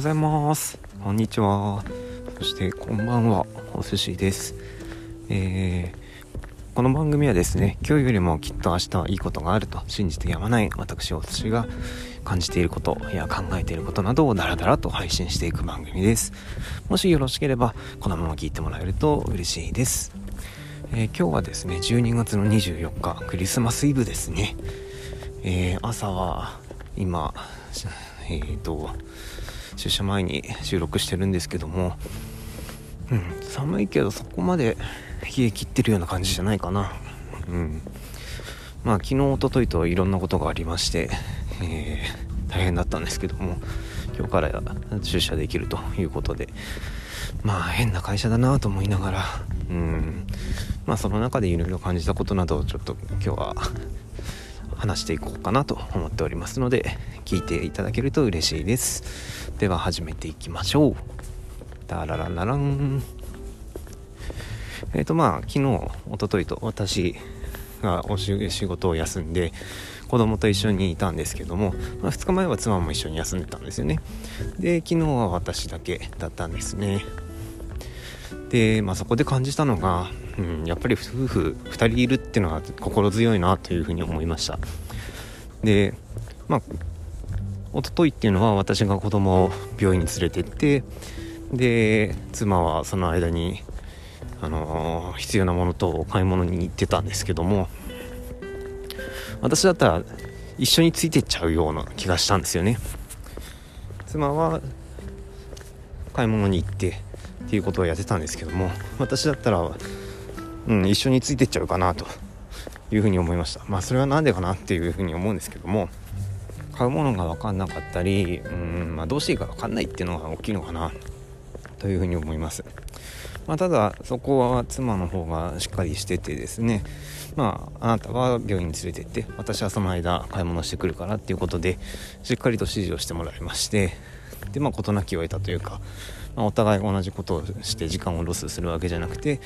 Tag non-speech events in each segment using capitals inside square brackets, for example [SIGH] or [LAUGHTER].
ございます。こんにちは。そしてこんばんは。お寿司です。えー、この番組はですね今日よりもきっと明日はいいことがあると信じてやまない私お寿司が感じていることや考えていることなどをダラダラと配信していく番組です。もしよろしければこのまま聞いてもらえると嬉しいです。えー、今日はですね12月の24日クリスマスイブですね、えー、朝は今えーと、出社前に収録してるんですけども、うん、寒いけどそこまで冷え切ってるような感じじゃないかな。うん。まあ昨日、おとといといろんなことがありまして、えー、大変だったんですけども、今日から出社できるということで、まあ変な会社だなと思いながら、うん、まあその中でいろいろ感じたことなどをちょっと今日は話していこうかなと思っておりますので聞いていただけると嬉しいです。では始めていきましょう。ダララララン。えっ、ー、とまあ昨日おとといと私がお仕事を休んで子供と一緒にいたんですけども、まあ、2日前は妻も一緒に休んでたんですよね。で昨日は私だけだったんですね。で、まあ、そこで感じたのがうん、やっぱり夫婦2人いるっていうのは心強いなというふうに思いました。でまあ一昨日っていうのは私が子供を病院に連れてってで妻はその間に、あの、必要なものと買い物に行ってたんですけども私だったら一緒についてっちゃうような気がしたんですよね。妻は買い物に行ってっていうことをやってたんですけども私だったらうん、一緒についてっちゃうかなというふうに思いました。まあそれは何でかなっていうふうに思うんですけども買うものが分かんなかったりうん、まあ、どうしていいか分かんないっていうのが大きいのかなというふうに思います、まあ、ただそこは妻の方がしっかりしててですねまああなたは病院に連れてって私はその間買い物してくるからっていうことでしっかりと指示をしてもらいましてでまあ事なきを得たというか、まあ、お互い同じことをして時間をロスするわけじゃなくて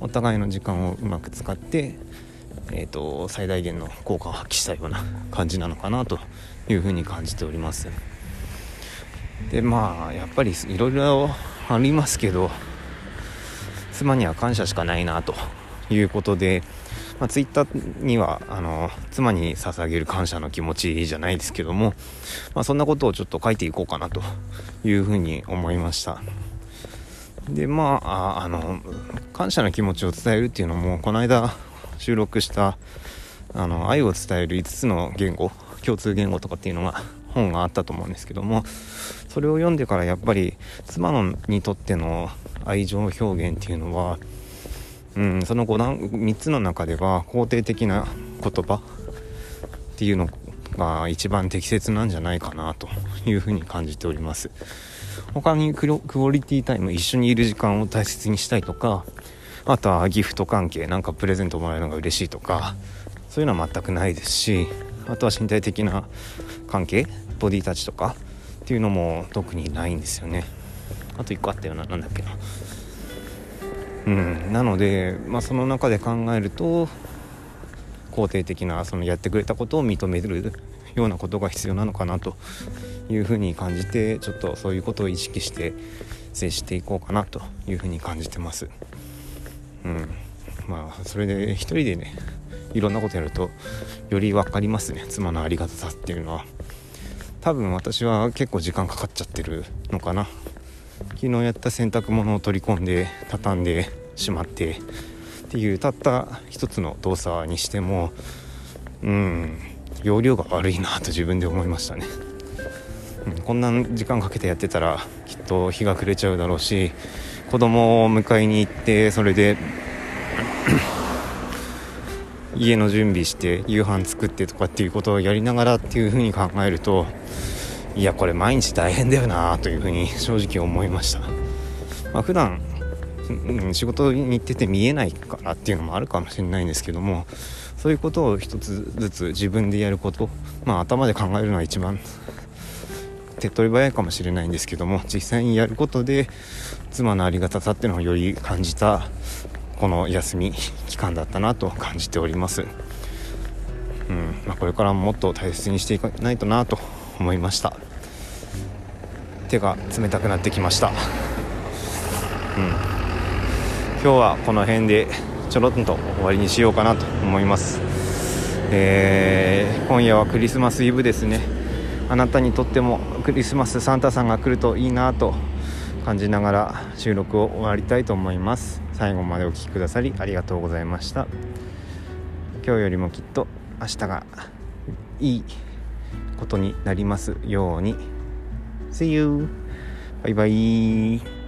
お互いの時間をうまく使って、えーと、最大限の効果を発揮したような [LAUGHS] 感じなのかなというふうに感じております。でまあやっぱりいろいろありますけど妻には感謝しかないなということで、まあ、ツイッターにはあの妻に捧げる感謝の気持ちじゃないですけども、まあ、そんなことをちょっと書いていこうかなというふうに思いました。でまああの感謝の気持ちを伝えるっていうのもこの間収録したあの愛を伝える5つの言語共通言語とかっていうのが本があったと思うんですけどもそれを読んでからやっぱり妻のにとっての愛情表現っていうのは、うん、その 5, 段3つの中では肯定的な言葉っていうのが一番適切なんじゃないかなというふうに感じております。他にクオリティタイム一緒にいる時間を大切にしたいとかあとはギフト関係なんかプレゼントもらえるのが嬉しいとかそういうのは全くないですしあとは身体的な関係ボディタッチとかっていうのも特にないんですよね。あと1個あったような何だっけな。うんなので、まあ、その中で考えると肯定的なそのやってくれたことを認めるようなことが必要なのかなというふうに感じてちょっとそういうことを意識して接していこうかなというふうに感じてます。うん、まあそれで一人でねいろんなことやるとより分かりますね。妻のありがたさっていうのは。多分私は結構時間かかっちゃってるのかな。昨日やった洗濯物を取り込んで畳んでしまってっていうたった一つの動作にしてもうん。容量が悪いなと自分で思いましたね、うん、こんな時間かけてやってたらきっと日が暮れちゃうだろうし子供を迎えに行ってそれで [CLEARS THROAT] 家の準備して夕飯作ってとかっていうことをやりながらっていうふうに考えるといやこれ毎日大変だよなというふうに正直思いました、まあ、普段、仕事に行ってて見えないからっていうのもあるかもしれないんですけどもそういうことを一つずつ自分でやること。まあ頭で考えるのは一番手っ取り早いかもしれないんですけども実際にやることで妻のありがたさっていうのをより感じたこの休み期間だったなと感じております、うんまあ、これからももっと大切にしていかないとなと思いました。手が冷たくなってきました。うん。今日はこの辺でちょろっと終わりにしようかなと思います。えー、今夜はクリスマスイブですね。あなたにとってもクリスマスサンタさんが来るといいなと感じながら収録を終わりたいと思います。最後までお聴きくださりありがとうございました。今日よりもきっと明日がいいことになりますように。See you! バイバイ。